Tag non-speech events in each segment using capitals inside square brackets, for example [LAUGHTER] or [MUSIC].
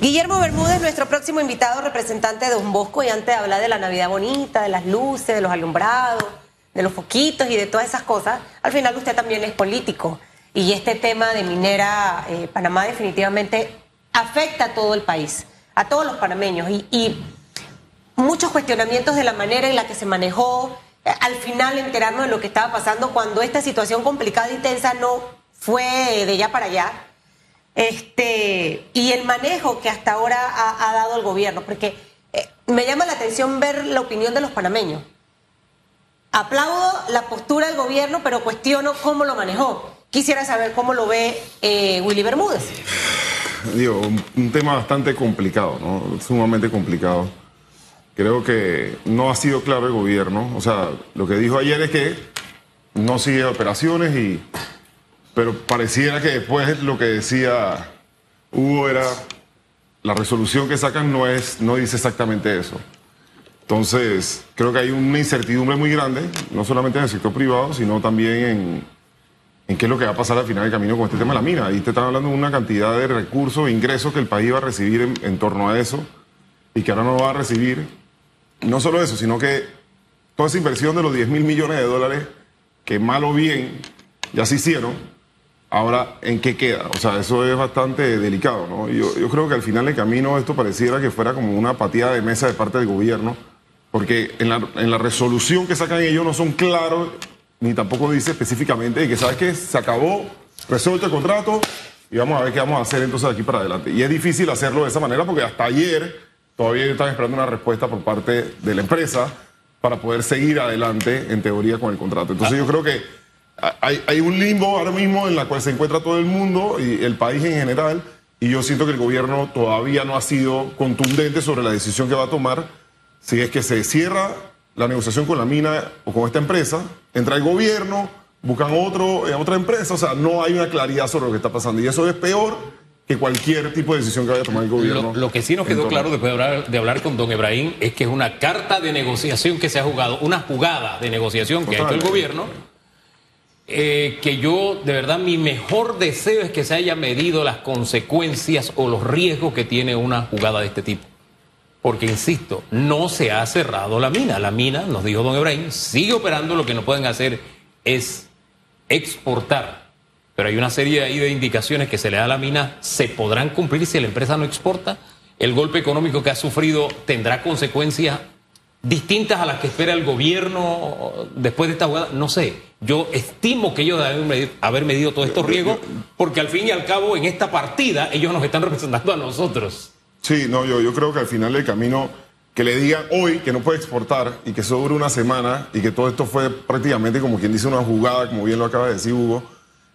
Guillermo Bermúdez, nuestro próximo invitado, representante de Don Bosco, y antes de hablar de la Navidad bonita, de las luces, de los alumbrados, de los foquitos y de todas esas cosas, al final usted también es político. Y este tema de minera eh, Panamá definitivamente afecta a todo el país, a todos los panameños. Y, muchos cuestionamientos de la manera en la que se manejó, eh, al final enterarnos de lo que estaba pasando cuando esta situación complicada y tensa no fue de ya para allá. Este, y el manejo que hasta ahora ha, dado el gobierno, porque eh, me llama la atención ver la opinión de los panameños. Aplaudo la postura del gobierno, pero cuestiono cómo lo manejó. Quisiera saber cómo lo ve eh, Willy Bermúdez. Digo, un, tema bastante complicado, ¿no? Sumamente complicado. Creo que no ha sido claro el gobierno. O sea, lo que dijo ayer es que no sigue operaciones y. Pero pareciera que después lo que decía Hugo era. La resolución que sacan no, es, no dice exactamente eso. Entonces, creo que hay una incertidumbre muy grande, no solamente en el sector privado, sino también en, en qué es lo que va a pasar al final del camino con este tema de la mina. Ahí te están hablando de una cantidad de recursos ingresos que el país va a recibir en, en torno a eso y que ahora no lo va a recibir no solo eso, sino que toda esa inversión de los 10 mil millones de dólares, que mal o bien ya se hicieron, ahora en qué queda. O sea, eso es bastante delicado, ¿no? Yo, yo creo que al final del camino esto pareciera que fuera como una apatía de mesa de parte del gobierno, porque en la, en la resolución que sacan ellos no son claros, ni tampoco dice específicamente que, ¿sabes qué? Se acabó, resuelto el contrato y vamos a ver qué vamos a hacer entonces de aquí para adelante. Y es difícil hacerlo de esa manera porque hasta ayer Todavía están esperando una respuesta por parte de la empresa para poder seguir adelante, en teoría, con el contrato. Entonces yo creo que hay, un limbo ahora mismo en la cual se encuentra todo el mundo y el país en general, y yo siento que el gobierno todavía no ha sido contundente sobre la decisión que va a tomar si es que se cierra la negociación con la mina o con esta empresa, entra el gobierno, buscan otro, eh, otra empresa, o sea, no hay una claridad sobre lo que está pasando y eso es peor que cualquier tipo de decisión que vaya a tomar el gobierno. Lo, que sí nos quedó claro después de hablar, de hablar, con don Ebrahim es que es una carta de negociación que se ha jugado, una jugada de negociación que ha hecho el gobierno, eh, que yo, de verdad, mi mejor deseo es que se haya medido las consecuencias o los riesgos que tiene una jugada de este tipo. Porque, insisto, no se ha cerrado la mina. La mina, nos dijo don Ebrahim, sigue operando, lo que no pueden hacer es exportar pero hay una serie ahí de indicaciones que se le da a la mina, se podrán cumplir si la empresa no exporta. El golpe económico que ha sufrido tendrá consecuencias distintas a las que espera el gobierno después de esta jugada. No sé, yo estimo que ellos deben haber medido todos estos riesgos, porque al fin y al cabo en esta partida ellos nos están representando a nosotros. Sí, no, yo, yo creo que al final del camino que le digan hoy que no puede exportar y que sobre una semana y que todo esto fue prácticamente como quien dice una jugada, como bien lo acaba de decir Hugo,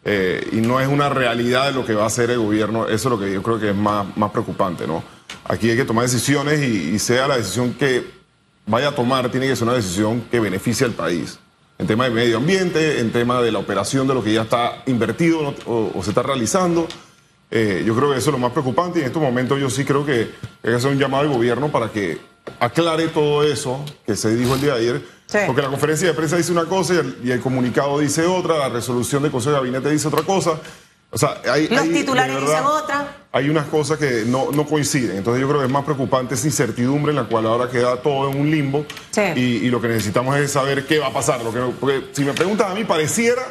eh, y no es una realidad de lo que va a hacer el gobierno. Eso es lo que yo creo que es más, más preocupante, ¿no? Aquí hay que tomar decisiones y, sea la decisión que vaya a tomar, tiene que ser una decisión que beneficie al país. En tema de medio ambiente, en tema de la operación de lo que ya está invertido o, se está realizando. Eh, yo creo que eso es lo más preocupante y en estos momentos yo sí creo que hay que hacer un llamado al gobierno para que aclare todo eso que se dijo el día de ayer porque la conferencia de prensa dice una cosa y el, comunicado dice otra, la resolución del Consejo de Gabinete dice otra cosa. O sea, hay, Los titulares dicen otra. Hay unas cosas que no, coinciden. Entonces yo creo que es más preocupante esa incertidumbre en la cual ahora queda todo en un limbo. Y, lo que necesitamos es saber qué va a pasar. Lo que, porque si me preguntan a mí, pareciera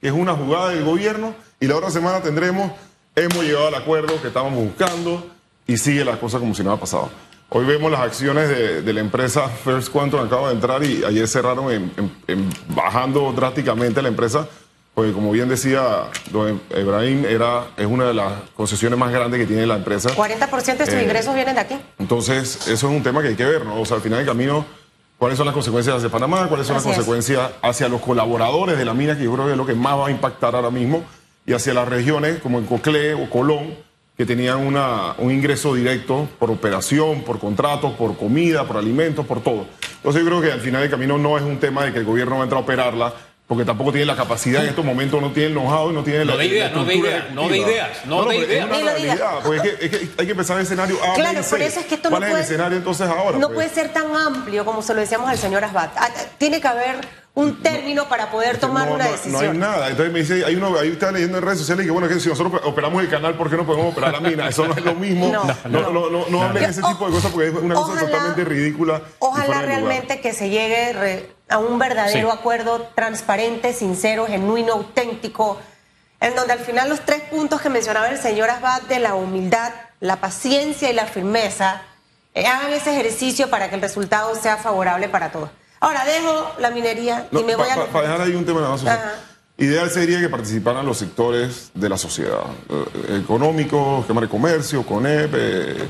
que es una jugada del gobierno y la otra semana tendremos, hemos llegado al acuerdo que estábamos buscando y sigue la cosa como si nada pasado. Hoy vemos las acciones de, la empresa First Quantum, acaba de entrar y ayer cerraron en, bajando drásticamente la empresa, porque como bien decía don Ebrahim, era, es una de las concesiones más grandes que tiene la empresa. 40% de sus eh, ingresos vienen de aquí. Entonces, eso es un tema que hay que ver, ¿no? O sea, al final del camino, ¿cuáles son las consecuencias hacia Panamá? ¿Cuáles son las consecuencias hacia los colaboradores de la mina, que yo creo que es lo que más va a impactar ahora mismo, y hacia las regiones como en Coclé o Colón? que tenían una, un ingreso directo por operación, por contratos, por comida, por alimentos, por todo. Entonces yo creo que al final del camino no es un tema de que el gobierno va a entrar a operarla, porque tampoco tiene la capacidad en estos momentos, no tiene el know-how y no tiene no la, de ideas, no de ideas, no de ideas, no, de ideas. Es una realidad, porque es que, hay que pensar en el escenario A, Claro, por eso es que esto ¿Cuál no es puede, el escenario entonces ahora? No pues? puede ser tan amplio como se lo decíamos al señor Asbat. Ah, tiene que haber un término para poder tomar no, una no- decisión. No hay nada. Entonces me dice, hay uno, ahí está leyendo en redes sociales y que bueno, que si nosotros operamos el canal, ¿por qué no podemos operar la mina? Eso no es lo mismo. No, No, no, no, no, hablen ese tipo de cosas porque es una cosa totalmente ridícula. Ojalá realmente que se llegue re- a un verdadero Sí. acuerdo transparente, sincero, genuino, auténtico, en donde al final los tres puntos que mencionaba el señor Abad de la humildad, la paciencia y la firmeza, eh, hagan ese ejercicio para que el resultado sea favorable para todos. Ahora dejo la minería y No, me pa- voy a... pa- Para dejar ahí un tema nada más. Ideal sería que participaran los sectores de la sociedad, eh, económicos, Cámara de Comercio, CONEP, eh,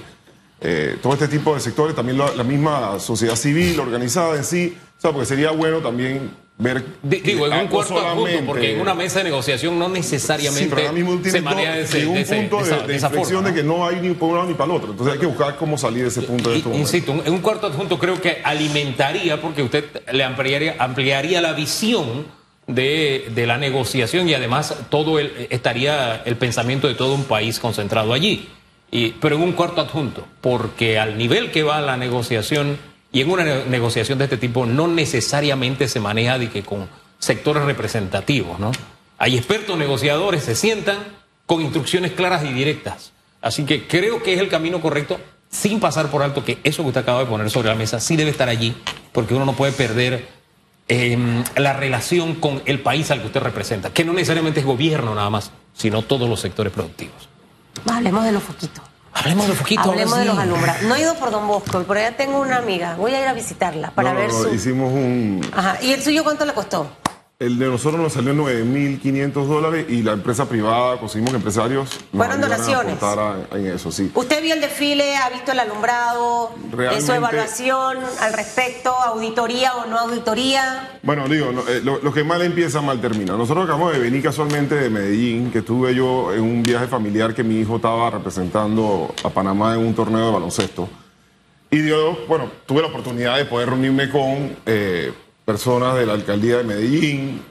eh, todo este tipo de sectores, también la, la misma sociedad civil organizada en sí, o sea, porque sería bueno también ver... Di- Digo, en ah, un no cuarto adjunto, solamente- porque en una mesa de negociación no Sí, necesariamente pero ahora mismo se maneja ese, un punto de de, esa, de de esa inflexión forma. ¿no? que no hay ni por un lado ni para el otro. Entonces hay que buscar cómo salir de ese punto de este. Insisto, en un cuarto adjunto creo que alimentaría, porque usted le ampliaría, ampliaría la visión de, de la negociación y además todo el, estaría el pensamiento de todo un país concentrado allí. Y, pero en un cuarto adjunto, porque al nivel que va la negociación y en una ne- negociación de este tipo no necesariamente se maneja de que con sectores representativos, ¿no? Hay expertos negociadores, se sientan con instrucciones claras y directas. Así que creo que es el camino correcto, sin pasar por alto que eso que usted acaba de poner sobre la mesa sí debe estar allí, porque uno no puede perder eh, la relación con el país al que usted representa, que no necesariamente es gobierno nada más, sino todos los sectores productivos. Hablemos de los foquitos. Hablemos de foquito. ahora Hablemos de los alumbrados. No he ido por Don Bosco, por allá tengo una amiga. Voy a ir a visitarla para no, ver no, su... Hicimos un... Ajá. ¿Y el suyo cuánto le costó? El de nosotros nos salió 9.500 dólares y la empresa privada, conseguimos empresarios Fueron a donaciones. a- en eso, sí. ¿Usted vio el desfile, ha visto el alumbrado, Realmente- su evaluación al respecto, auditoría o no auditoría? Bueno, digo, no, eh, lo, lo que mal empieza, mal termina. Nosotros acabamos de venir casualmente de Medellín, que estuve yo en un viaje familiar que mi hijo estaba representando a Panamá en un torneo de baloncesto. Y yo, bueno, tuve la oportunidad de poder reunirme con eh, personas de la alcaldía de Medellín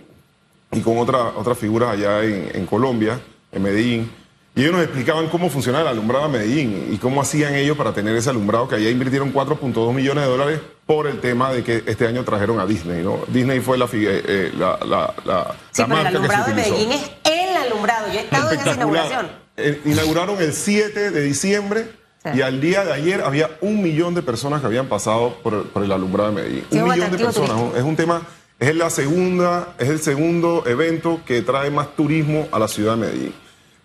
y con otra- otras figuras allá en, en Colombia, en Medellín. Y ellos nos explicaban cómo funcionaba el alumbrado en Medellín y cómo hacían ellos para tener ese alumbrado, que allá invirtieron 4.2 millones de dólares por el tema de que este año trajeron a Disney, ¿no? Disney fue la, eh, eh, la, la- la- Sí, la pero el marca que se alumbrado de. Medellín es el alumbrado. Yo he estado en esa inauguración. Eh, inauguraron el 7 de diciembre. Y al día de ayer había un millón de personas que habían pasado por, por el alumbrado de Medellín. Sí, un millón de personas. turístico. Es un tema, es la segunda, es el segundo evento que trae más turismo a la ciudad de Medellín.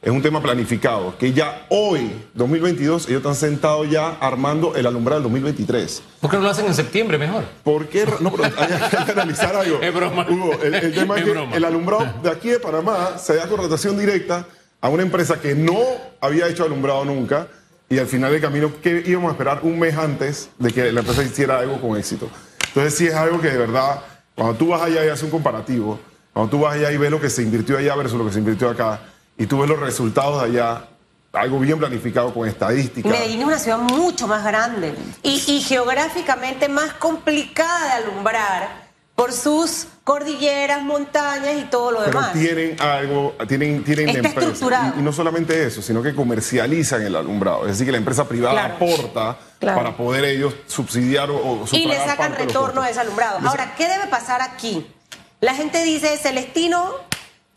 Es un tema planificado, que ya hoy, 2022, ellos están sentados ya armando el alumbrado del 2023. ¿Por qué no lo hacen en septiembre mejor? ¿Por qué? No, pero hay, hay que [LAUGHS] analizar algo. Es broma. Hugo, el, el tema es, Es que broma. el alumbrado de aquí de Panamá se da contratación directa a una empresa que no había hecho alumbrado nunca y al final del camino, que íbamos a esperar un mes antes de que la empresa hiciera algo con éxito? Entonces, sí es algo que de verdad, cuando tú vas allá y haces un comparativo, cuando tú vas allá y ves lo que se invirtió allá versus lo que se invirtió acá, y tú ves los resultados de allá, algo bien planificado con estadísticas. Medellín es una ciudad mucho más grande y, y geográficamente más complicada de alumbrar por sus cordilleras, montañas y todo lo Pero demás. tienen algo, tienen, tienen Está la empresa. Y, y no solamente eso, sino que comercializan el alumbrado. Es decir, que la empresa privada Claro. aporta Claro. para poder ellos subsidiar o, o y le sacan retorno a ese alumbrado. Ahora, ¿qué debe pasar aquí? La gente dice, Celestino,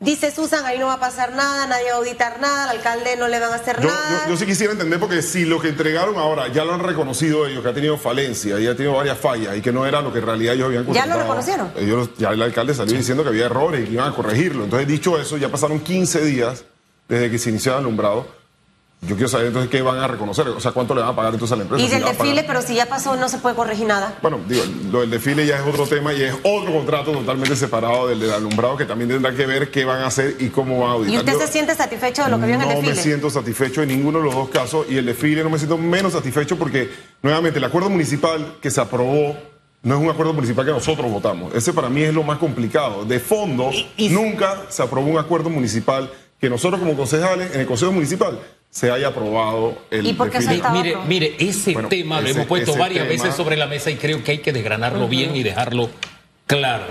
dice Susan, ahí no va a pasar nada, nadie va a auditar nada, al alcalde no le van a hacer Yo, nada. yo- yo sí quisiera entender porque si lo que entregaron ahora ya lo han reconocido ellos, que ha tenido falencia y ha tenido varias fallas y que no era lo que en realidad ellos habían ¿Ya lo reconocieron? Ellos, ya el alcalde salió diciendo que había errores y que iban a corregirlo. Entonces, dicho eso, ya pasaron 15 días desde que se inició el alumbrado. Yo quiero saber entonces qué van a reconocer, o sea, cuánto le van a pagar entonces a la empresa. y del desfile, pero si ya pasó, no se puede corregir nada. Bueno, digo, lo del desfile ya es otro tema y es otro contrato totalmente separado del del alumbrado que también tendrá que ver qué van a hacer y cómo van a auditar. ¿Y usted Yo se siente satisfecho de lo que vio en el no desfile? me siento satisfecho en ninguno de los dos casos y el desfile no me siento menos satisfecho porque, nuevamente, el acuerdo municipal que se aprobó no es un acuerdo municipal que nosotros votamos. Ese para mí es lo más complicado. De fondo, Y- y- nunca se aprobó un acuerdo municipal que nosotros como concejales en el Consejo Municipal se haya aprobado el ¿Y por qué se Mire, mire, ese Bueno, tema lo hemos puesto varias tema- veces sobre la mesa y creo que hay que desgranarlo bien y dejarlo claro.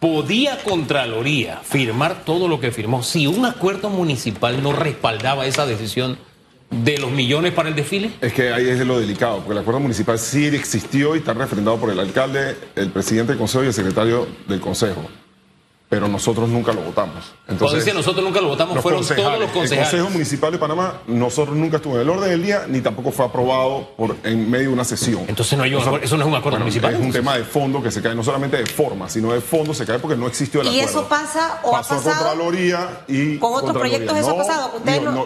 ¿Podía Contraloría firmar todo lo que firmó si un acuerdo municipal no respaldaba esa decisión de los millones para el desfile? Es que ahí es lo delicado, porque el acuerdo municipal sí existió y está refrendado por el alcalde, el presidente del consejo y el secretario del consejo pero nosotros nunca lo votamos. Entonces, Cuando dice nosotros nunca lo votamos, fueron todos los concejales. El Consejo Municipal de Panamá, nosotros nunca estuvo en el orden del día, ni tampoco fue aprobado por, en medio de una sesión. Entonces no hay un eso no es un acuerdo municipal. Es un tema de fondo que se cae, no solamente de forma, sino de fondo se cae porque no existió el acuerdo. ¿Y eso pasa o Pasó ha pasado? Contraloría y... ¿Con otros proyectos eso ha pasado?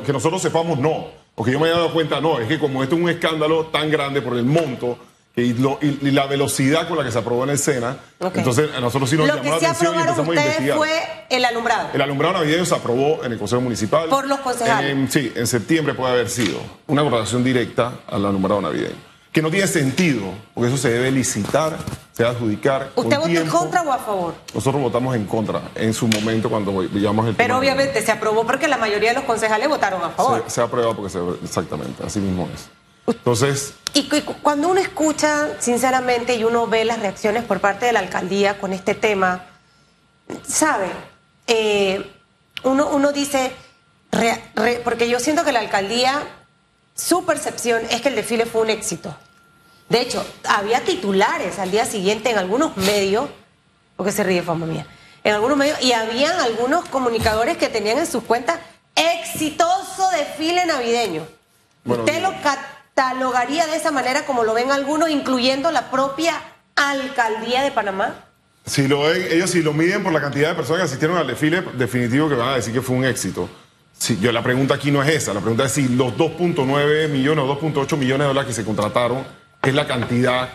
que nosotros sepamos, no. Porque yo me he dado cuenta, no, es que como esto es un escándalo tan grande por el monto y, la velocidad con la que se aprobó en el SENA. Entonces, a nosotros sí nos llamó la atención y empezamos a investigar. fue el alumbrado. El alumbrado navideño se aprobó en el Consejo Municipal. Por los concejales. sí, en septiembre puede haber sido una votación directa al alumbrado navideño. Que no tiene sentido, porque eso se debe licitar, se debe adjudicar. ¿Usted votó en contra o a favor? Nosotros votamos en contra en su momento cuando llamamos el Pero obviamente se aprobó porque la mayoría de los concejales votaron a favor. Se, se ha aprobado porque se, exactamente, así mismo es. Entonces. Y cuando uno escucha, sinceramente, y uno ve las reacciones por parte de la alcaldía con este tema, ¿sabe? Eh, uno, uno dice, porque yo siento que la alcaldía, su percepción es que el desfile fue un éxito. De hecho, había titulares al día siguiente en algunos medios, porque se ríe fama mía, en algunos medios, y habían algunos comunicadores que tenían en sus cuentas exitoso desfile navideño. Usted lo catalogaría de esa manera como lo ven algunos, incluyendo la propia alcaldía de Panamá? Si lo ven, ellos si lo miden por la cantidad de personas que asistieron al desfile, definitivo que van a decir que fue un éxito. Si, yo, la pregunta aquí no es esa, la pregunta es si los 2.9 millones o 2.8 millones de dólares que se contrataron es la cantidad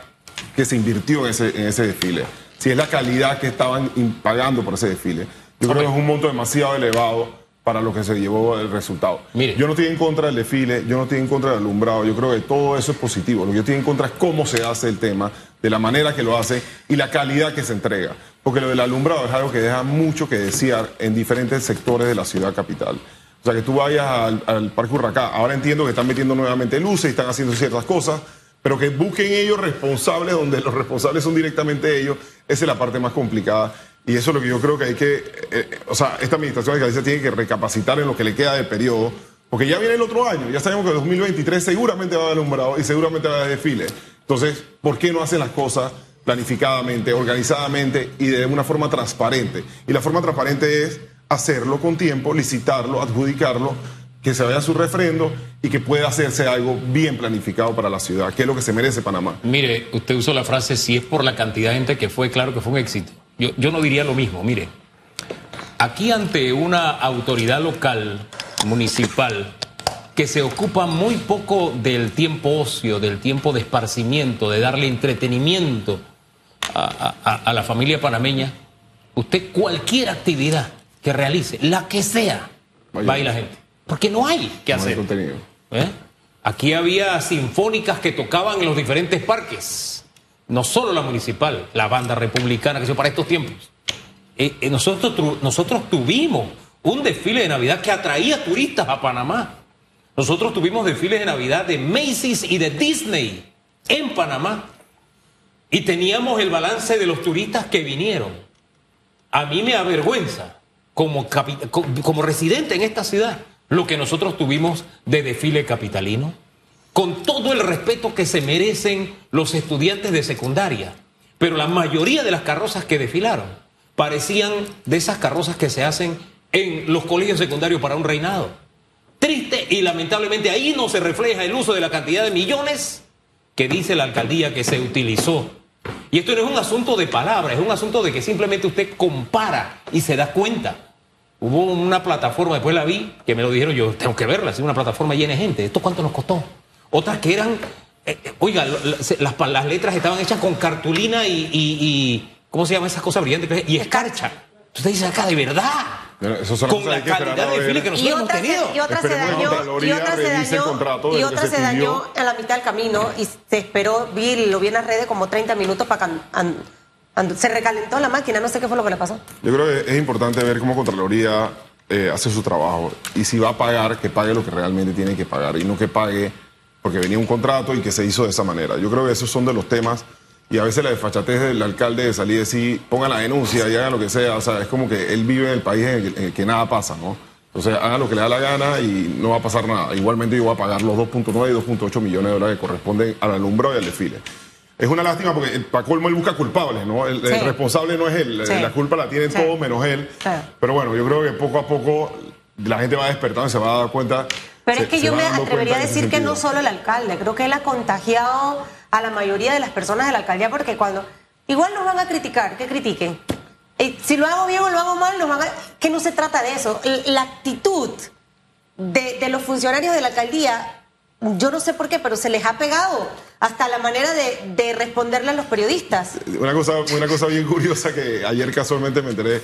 que se invirtió en ese, en ese desfile. Si es la calidad que estaban pagando por ese desfile. Yo creo que es un monto demasiado elevado para lo que se llevó el resultado. Yo no estoy en contra del desfile, yo no estoy en contra del alumbrado, yo creo que todo eso es positivo. Lo que yo estoy en contra es cómo se hace el tema, de la manera que lo hace y la calidad que se entrega. Porque lo del alumbrado es algo que deja mucho que desear en diferentes sectores de la ciudad capital. O sea, que tú vayas al, Parque Huracán, ahora entiendo que están metiendo nuevamente luces y están haciendo ciertas cosas, pero que busquen ellos responsables, donde los responsables son directamente ellos, esa es la parte más complicada. Y eso es lo que yo creo que hay que, eh, eh, o sea, esta administración de Galicia tiene que recapacitar en lo que le queda de periodo, porque ya viene el otro año, ya sabemos que 2023 seguramente va a haber alumbrado y seguramente va a haber desfile. Entonces, ¿por qué no hacen las cosas planificadamente, organizadamente y de una forma transparente? Y la forma transparente es hacerlo con tiempo, licitarlo, adjudicarlo, que se vaya a su refrendo y que pueda hacerse algo bien planificado para la ciudad, que es lo que se merece Panamá. Mire, usted usó la frase, si es por la cantidad de gente que fue, claro que fue un éxito. Yo, no diría lo mismo, mire. Aquí ante una autoridad local, municipal, que se ocupa muy poco del tiempo ocio, del tiempo de esparcimiento, de darle entretenimiento a, la familia panameña, usted cualquier actividad que realice, la que sea, va a ir la gente. Porque no hay que hacer. ¿Eh? Aquí había sinfónicas que tocaban en los diferentes parques no solo la municipal, la banda republicana, que se para estos tiempos. Eh, eh, nosotros, nosotros tuvimos un desfile de Navidad que atraía turistas a Panamá. Nosotros tuvimos desfiles de Navidad de Macy's y de Disney en Panamá. Y teníamos el balance de los turistas que vinieron. A mí me avergüenza, como, como residente en esta ciudad, lo que nosotros tuvimos de desfile capitalino con todo el respeto que se merecen los estudiantes de secundaria. Pero la mayoría de las carrozas que desfilaron parecían de esas carrozas que se hacen en los colegios secundarios para un reinado. Triste y lamentablemente ahí no se refleja el uso de la cantidad de millones que dice la alcaldía que se utilizó. Y esto no es un asunto de palabras, es un asunto de que simplemente usted compara y se da cuenta. Hubo una plataforma, después la vi, que me lo dijeron, yo tengo que verla, es una plataforma llena de gente. ¿Esto cuánto nos costó? Otras que eran, eh, eh, oiga, las, las, letras estaban hechas con cartulina y, ¿cómo se llama esas cosas brillantes? Y escarcha. Entonces dice acá, de verdad. con la calidad de desfile que nosotros hemos tenido. Y otra se dañó, y otra se dañó, y otra se, dañó en la mitad del camino y se esperó, vi, lo vi en las redes como 30 minutos para que se recalentó la máquina, no sé qué fue lo que le pasó. Yo creo que es importante ver cómo Contraloría eh, hace su trabajo y si va a pagar, que pague lo que realmente tiene que pagar y no que pague porque venía un contrato y que se hizo de esa manera. Yo creo que esos son de los temas y a veces la desfachatez del alcalde de salir y decir, pongan la denuncia y hagan lo que sea, o sea, es como que él vive en el país en el que, nada pasa, ¿no? Entonces hagan lo que le da la gana y no va a pasar nada. Igualmente yo voy a pagar los 2.9 y 2.8 millones de dólares que corresponden al alumbrado y al desfile. Es una lástima porque para colmo él busca culpables, ¿no? El, el responsable no es él, Sí. la culpa la tienen Sí. todos menos él. Sí. Pero bueno, yo creo que poco a poco la gente va despertando y se va a dar cuenta. Pero se- es que yo me atrevería a decir que no solo el alcalde, creo que él ha contagiado a la mayoría de las personas de la alcaldía porque cuando igual nos van a criticar, que critiquen. Eh, si lo hago bien o lo hago mal, nos van a, que no se trata de eso. La actitud de, de los funcionarios de la alcaldía, yo no sé por qué, pero se les ha pegado hasta la manera de, de responderle a los periodistas. Una cosa, una cosa bien curiosa que ayer casualmente me enteré.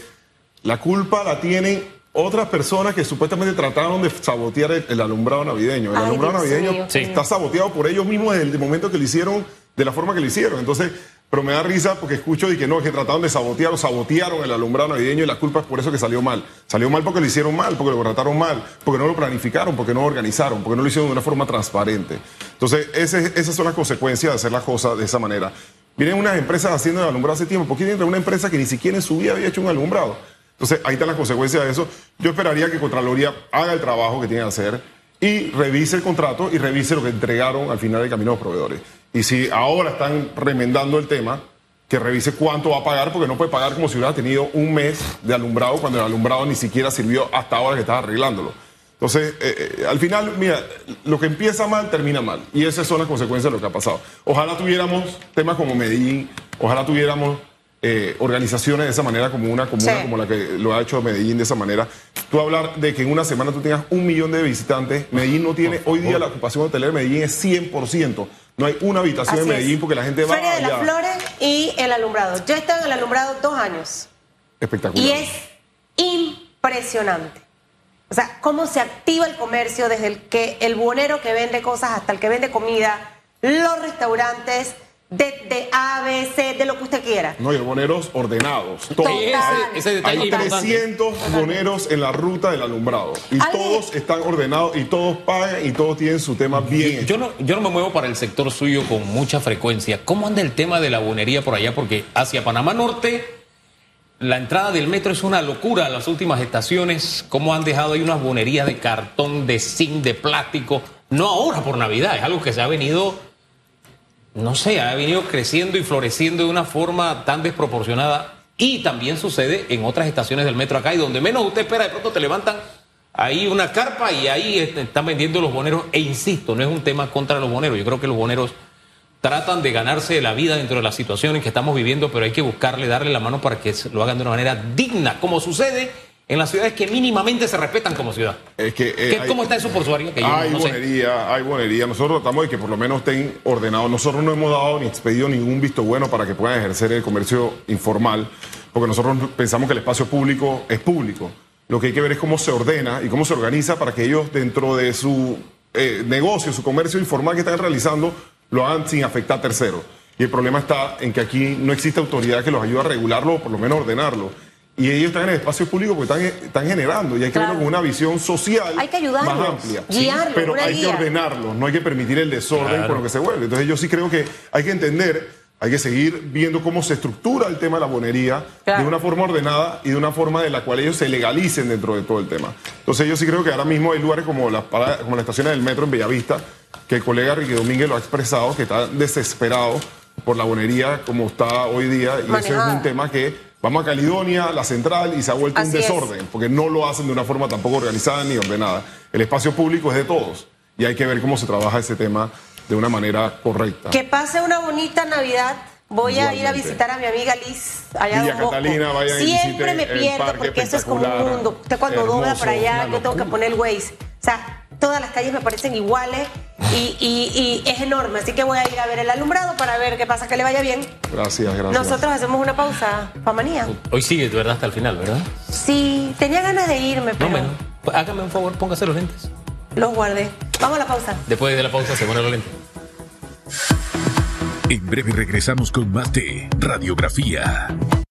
La culpa la tienen otras personas que supuestamente trataron de sabotear el, el alumbrado navideño. El Ay, alumbrado Dios navideño Sí. está saboteado por ellos mismos desde el momento que lo hicieron, de la forma que lo hicieron. Entonces, pero me da risa porque escucho y que no, que trataron de sabotear o sabotearon el alumbrado navideño y la culpa es por eso que salió mal. Salió mal porque lo hicieron mal, porque lo trataron mal, porque no lo planificaron, porque no lo organizaron, porque no lo hicieron de una forma transparente. Entonces, ese- esas son las consecuencias de hacer las cosas de esa manera. Vienen unas empresas haciendo el alumbrado hace tiempo. ¿Por qué entra una empresa que ni siquiera en su vida había hecho un alumbrado? Entonces, ahí están las consecuencias de eso. Yo esperaría que Contraloría haga el trabajo que tiene que hacer y revise el contrato y revise lo que entregaron al final del camino a los proveedores. Y si ahora están remendando el tema, que revise cuánto va a pagar, porque no puede pagar como si hubiera tenido un mes de alumbrado cuando el alumbrado ni siquiera sirvió hasta ahora que estaba arreglándolo. Entonces, eh, eh, al final, mira, lo que empieza mal termina mal. Y esas son las consecuencias de lo que ha pasado. Ojalá tuviéramos temas como Medellín, ojalá tuviéramos eh, organizaciones de esa manera, como una comuna Sí. como la que lo ha hecho Medellín de esa manera. Tú hablar de que en una semana tú tengas un millón de visitantes. Medellín no tiene, hoy día la ocupación hotelera de Medellín es 100%. No hay una habitación Así en Medellín es. porque la gente va Feria de las allá. Flores y el alumbrado. Yo he estado en el alumbrado dos años. Espectacular. Y es impresionante. O sea, cómo se activa el comercio desde el que el buhonero que vende cosas hasta el que vende comida, los restaurantes, de, de A, B, C, de lo que usted quiera. No, y boneros ordenados. Todos. Total. Ese, ese detalle Hay importante. 300 boneros en la ruta del alumbrado. Y todos están ordenados y todos pagan y todos tienen su tema bien hecho. Yo no, yo no me muevo para el sector suyo con mucha frecuencia. ¿Cómo anda el tema de la bunería por allá? Porque hacia Panamá Norte, la entrada del metro es una locura. Las últimas estaciones, ¿cómo han dejado ahí unas bunerías de cartón, de zinc, de plástico? No ahora por Navidad, es algo que se ha venido, no sé, ha venido creciendo y floreciendo de una forma tan desproporcionada. Y también sucede en otras estaciones del metro acá, y donde menos usted espera, de pronto te levantan ahí una carpa y ahí este, están vendiendo los boneros. E insisto, no es un tema contra los boneros. Yo creo que los boneros tratan de ganarse la vida dentro de las situaciones que estamos viviendo, pero hay que buscarle, darle la mano para que lo hagan de una manera digna, como sucede en las ciudades que mínimamente se respetan como ciudad. Es que, eh, ¿Qué- hay- ¿Cómo está eso por su área? Que hay no sé. bonería, hay bonería. Nosotros tratamos de que por lo menos estén ordenados. Nosotros no hemos dado ni expedido ningún visto bueno para que puedan ejercer el comercio informal, porque nosotros pensamos que el espacio público es público. Lo que hay que ver es cómo se ordena y cómo se organiza para que ellos dentro de su eh, negocio, su comercio informal que están realizando, lo hagan sin afectar a terceros. Y el problema está en que aquí no existe autoridad que los ayude a regularlo o por lo menos ordenarlo. Y ellos están en el espacio público porque están, están generando y hay que Claro. verlo con una visión social Hay que ayudarlos, más amplia. guiarlos, pero una hay guía. que ordenarlos, no hay que permitir el desorden Claro. con lo que se vuelve. Entonces yo sí creo que hay que entender, hay que seguir viendo cómo se estructura el tema de la bonería Claro. de una forma ordenada y de una forma de la cual ellos se legalicen dentro de todo el tema. Entonces yo sí creo que ahora mismo hay lugares como las como las estaciones del metro en Bellavista, que el colega Ricky Domínguez lo ha expresado, que está desesperado por la bonería como está hoy día y eso es Manejada. un tema que vamos a Caledonia, la central y se ha vuelto un es. desorden porque no lo hacen de una forma tampoco organizada ni ordenada. El espacio público es de todos y hay que ver cómo se trabaja ese tema de una manera correcta. Que pase una bonita Navidad. Voy a ir a visitar a mi amiga Liz allá Villa. Catalina, vayan Siempre me pierdo porque eso es como un mundo. Usted cuando dobla para allá, yo tengo que poner el Waze. O sea, todas las calles me parecen iguales y, y- y es enorme. Así que voy a ir a ver el alumbrado para ver qué pasa, que le vaya bien. Gracias, gracias. Nosotros hacemos una pausa, Famanía. Hoy sigue, de verdad, hasta el final, ¿verdad? Sí, tenía ganas de irme, No, pero menos. Hágame un favor, póngase los lentes. los guardé. Vamos a la pausa. Después de la pausa se pone los lentes. En breve regresamos con más de Radiografía.